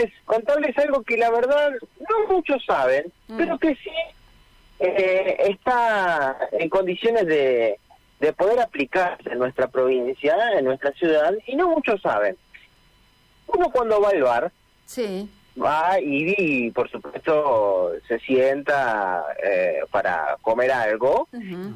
contarles, contarles algo que la verdad no muchos saben, Mm. pero que sí eh, está en condiciones de, de poder aplicarse en nuestra provincia, en nuestra ciudad, y no muchos saben. Uno cuando va al bar, Sí. Va y, y, por supuesto se sienta eh, para comer algo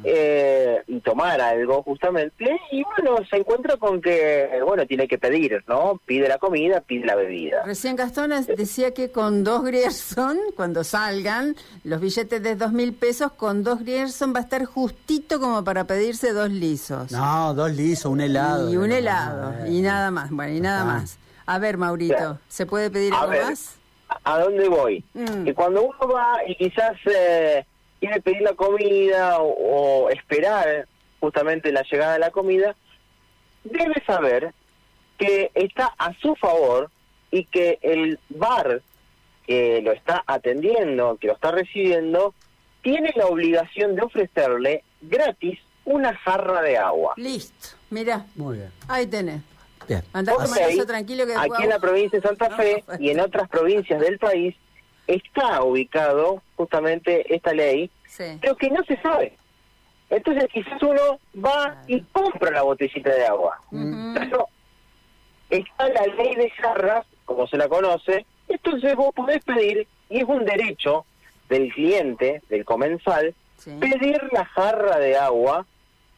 eh, y tomar algo justamente y bueno se encuentra con que bueno tiene que pedir no pide la comida pide la bebida Recién Gastón decía que con dos Grierson, cuando salgan los billetes de dos mil pesos, con dos Grierson va a estar justito como para pedirse dos lisos. No, dos lisos, un helado. y un No, helado, eh. y nada más. Bueno, y nada Ah. más. A ver, Maurito, Claro. ¿se puede pedir A algo ver. más? a dónde voy Mm. que cuando uno va y quizás eh, quiere pedir la comida o, o esperar justamente la llegada de la comida debe saber que está a su favor y que el bar que lo está atendiendo, que lo está recibiendo, tiene la obligación de ofrecerle gratis una jarra de agua. Listo, mira, Muy bien. ahí tenés. Bien. Andá a Ok, tomar eso tranquilo que después aquí en la provincia de Santa No, Fe no, y en otras provincias del país está ubicado justamente esta ley, Sí. pero que no se sabe. Entonces quizás uno va y compra la botellita de agua. Pero está la ley de jarras, como se la conoce, entonces vos podés pedir, y es un derecho del cliente, del comensal, Sí. pedir la jarra de agua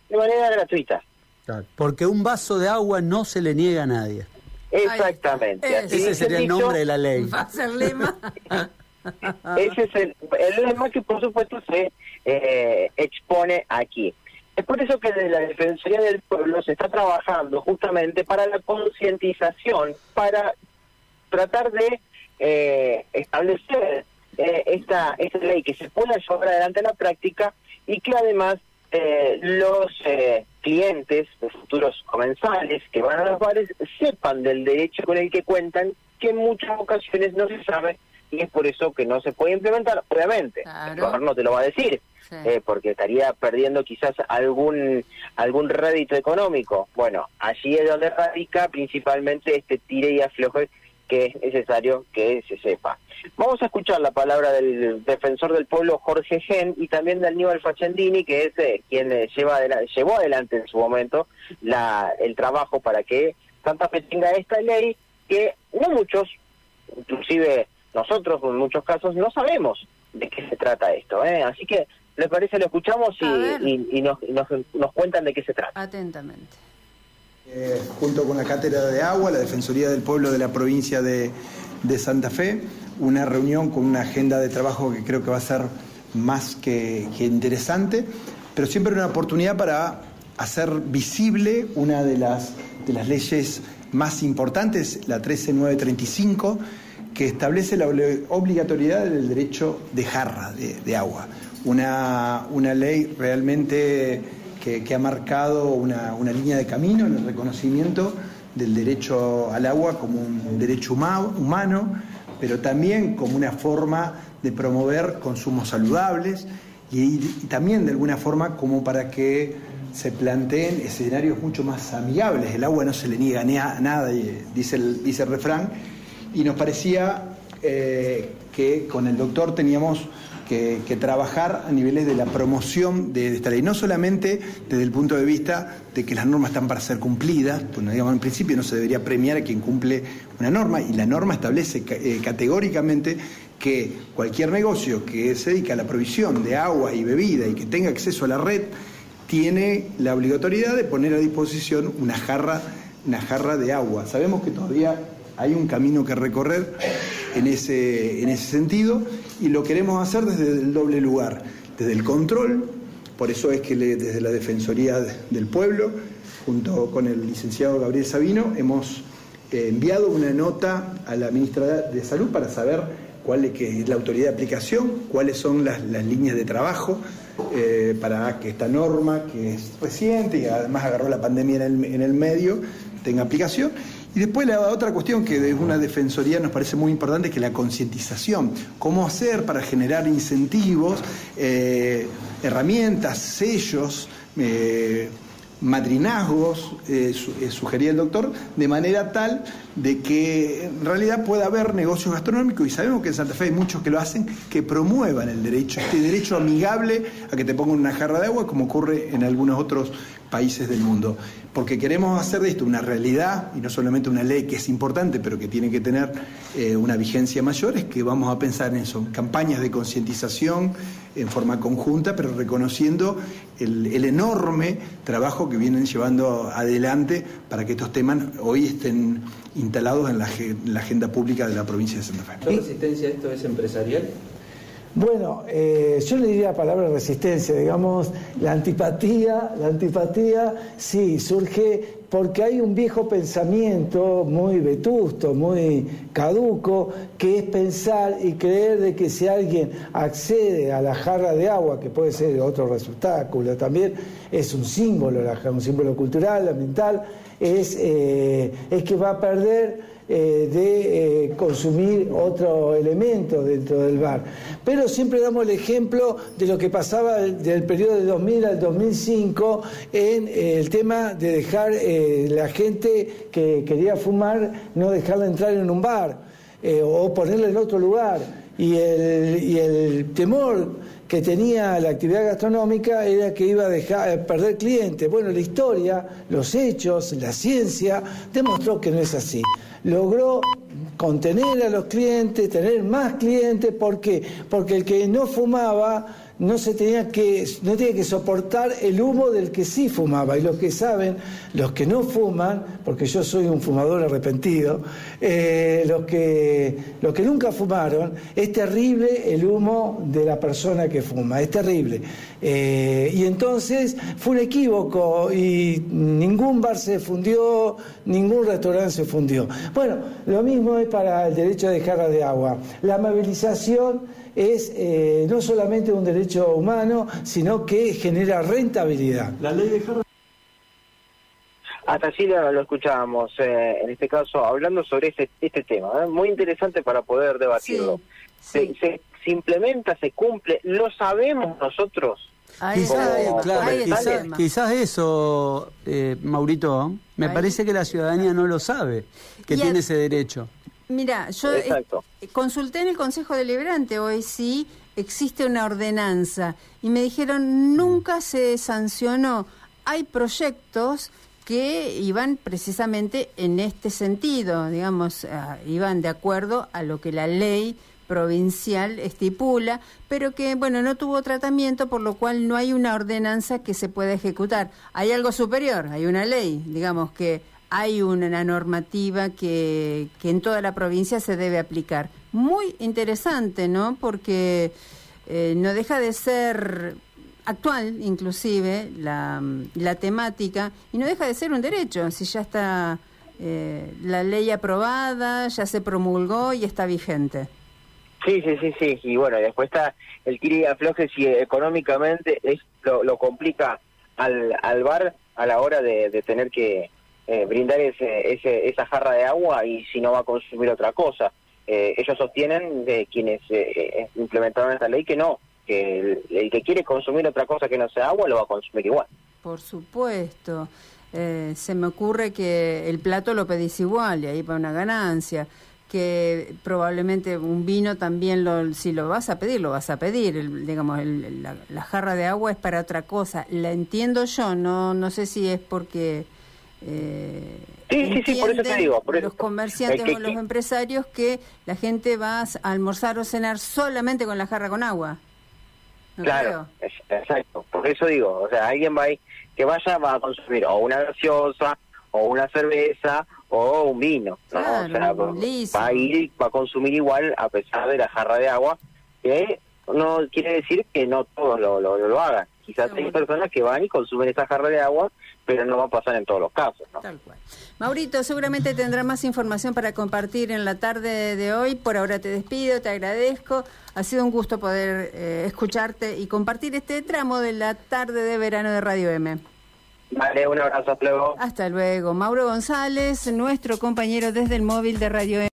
de manera gratuita. Claro. Porque un vaso de agua no se le niega a nadie. Exactamente. Ese sería el dicho, nombre de la ley. Va a ser lema. Ese es el, el lema que por supuesto se eh, expone aquí. Es por eso que desde la Defensoría del Pueblo se está trabajando justamente para la concientización, para tratar de eh, establecer eh, esta, esta ley que se pueda llevar adelante en la práctica y que además eh, los eh, clientes, los futuros comensales que van a los bares, sepan del derecho con el que cuentan, que en muchas ocasiones no se sabe y es por eso que no se puede implementar. Obviamente, Claro. el gobierno te lo va a decir, Sí. eh, porque estaría perdiendo quizás algún algún rédito económico. Bueno, allí es donde radica principalmente este tire y afloje que es necesario que se sepa. Vamos a escuchar la palabra del defensor del pueblo Jorge Gen y también de Aníbal Facendini, que es eh, quien eh, lleva adela- llevó adelante en su momento la, el trabajo para que Santa Fe tenga esta ley que no muchos, inclusive nosotros en muchos casos, no sabemos de qué se trata esto. ¿eh? Así que, ¿les parece? Lo escuchamos y- y nos, y nos, nos cuentan de qué se trata. Atentamente. Eh, junto con la Cátedra de Agua, la Defensoría del Pueblo de la provincia de, de Santa Fe, una reunión con una agenda de trabajo que creo que va a ser más que, interesante, pero siempre una oportunidad para hacer visible una de las, de las leyes más importantes, la 13935, que establece la obli- obligatoriedad del derecho de jarra de, de agua. Una, una ley realmente que, ha marcado una, una línea de camino en el reconocimiento del derecho al agua como un derecho huma- humano, pero también como una forma de promover consumos saludables y, también de alguna forma como para que se planteen escenarios mucho más amigables. El agua no se le niega ni a nada, dice el, dice refrán, y nos parecía eh, que con el doctor teníamos que, trabajar a niveles de la promoción de, esta ley, no solamente desde el punto de vista de que las normas están para ser cumplidas, pues digamos en principio no se debería premiar a quien cumple una norma, y la norma establece eh, categóricamente que cualquier negocio que se dedica a la provisión de agua y bebida y que tenga acceso a la red tiene la obligatoriedad de poner a disposición una jarra, una jarra de agua. Sabemos que todavía hay un camino que recorrer en ese, en ese sentido y lo queremos hacer desde el doble lugar, desde el control, por eso es que desde la Defensoría del Pueblo, junto con el licenciado Gabriel Sabino, hemos eh, enviado una nota a la ministra de Salud para saber cuál es, la autoridad de aplicación, cuáles son las, las líneas de trabajo eh, para que esta norma, que es reciente y además agarró la pandemia en el, en el medio, tenga aplicación. Y después la otra cuestión que de una defensoría nos parece muy importante, que la concientización. ¿Cómo hacer para generar incentivos, eh, herramientas, sellos, eh, madrinazgos, eh, sugería el doctor, de manera tal de que en realidad pueda haber negocios gastronómicos y sabemos que en Santa Fe hay muchos que lo hacen, que promuevan el derecho, este derecho amigable a que te pongan una jarra de agua como ocurre en algunos otros países del mundo. Porque queremos hacer de esto una realidad y no solamente una ley que es importante, pero que tiene que tener eh, una vigencia mayor, es que vamos a pensar en eso, campañas de concientización en forma conjunta, pero reconociendo el, enorme trabajo que vienen llevando adelante para que estos temas hoy estén instalados en la, en la agenda pública de la provincia de Santa Fe. ¿La resistencia a esto es empresarial? Bueno, eh, yo le diría la palabra resistencia, digamos, la antipatía, la antipatía sí, surge porque hay un viejo pensamiento muy vetusto, muy caduco, que es pensar y creer de que si alguien accede a la jarra de agua, que puede ser otro resultado también, es un símbolo, un símbolo cultural, ambiental, es, eh, es que va a perder eh, de eh, consumir otro elemento dentro del bar. Pero siempre damos el ejemplo de lo que pasaba del periodo de 2000 al 2005 en eh, el tema de dejar la gente que quería fumar, no dejarla entrar en un bar o ponerla en otro lugar. Y el, y el temor que tenía la actividad gastronómica era que iba a dejar, perder clientes. Bueno, la historia, los hechos, la ciencia demostró que no es así logró contener a los clientes, tener más clientes, ¿por qué? Porque el que no fumaba no se tenía que no tenía que soportar el humo del que sí fumaba y los que saben los que no fuman porque yo soy un fumador arrepentido eh, los que nunca fumaron es terrible el humo de la persona que fuma es terrible. Eh, y entonces fue un equívoco y ningún bar se fundió ningún restaurante se fundió. Bueno lo mismo es para el derecho de jarra de agua. La amabilización es eh, no solamente un derecho humano, sino que genera rentabilidad. La ley de Hasta así lo, escuchábamos, eh, en este caso, hablando sobre este, este tema. ¿eh? Muy interesante para poder debatirlo. Se, se, implementa, se cumple, lo sabemos nosotros. Quizás, eso, Maurito, me parece que la ciudadanía no lo sabe, que tiene ese derecho. Mira, yo eh, consulté en el Consejo Deliberante hoy si existe una ordenanza y me dijeron nunca se sancionó. Hay proyectos que iban precisamente en este sentido, digamos, eh, iban de acuerdo a lo que la ley provincial estipula, pero que, bueno, no tuvo tratamiento, por lo cual no hay una ordenanza que se pueda ejecutar. Hay algo superior, hay una ley, digamos, que hay una normativa que, que en toda la provincia se debe aplicar. Muy interesante, ¿no? Porque eh, no deja de ser actual, inclusive, la, la, temática, y no deja de ser un derecho, si ya está eh, la ley aprobada, ya se promulgó y está vigente. Sí, sí, sí, sí, y bueno, después está el tiri afloje si económicamente es, lo, complica al, al bar a la hora de tener que, eh, brindar ese, ese, esa jarra de agua y si no va a consumir otra cosa. Eh, ellos sostienen de quienes eh, implementaron esta ley que no, que el, que quiere consumir otra cosa que no sea agua lo va a consumir igual. Por supuesto. se me ocurre que el plato lo pedís igual y ahí va una ganancia que probablemente un vino también lo, si lo vas a pedir lo vas a pedir digamos la, la, jarra de agua es para otra cosa la entiendo yo no no sé si es porque eh, sí, sí, sí, por eso te digo. los comerciantes o los empresarios que la gente va a almorzar o cenar solamente con la jarra con agua. Claro, exacto. Por eso digo, o sea, alguien va a que vaya va a consumir o una gaseosa o una cerveza o un vino. ¿no? o sea, va a ir, va a consumir igual a pesar de la jarra de agua, que no quiere decir que no todos lo, lo, lo hagan. Quizás hay personas que van y consumen esa jarra de agua, pero no va a pasar en todos los casos. Tal cual. Maurito, seguramente tendrá más información para compartir en la tarde de hoy. Por ahora te despido, te agradezco. Ha sido un gusto poder eh, escucharte y compartir este tramo de la tarde de verano de Radio M. Vale, un abrazo, hasta luego. Hasta luego. Mauro González, nuestro compañero desde el móvil de Radio M.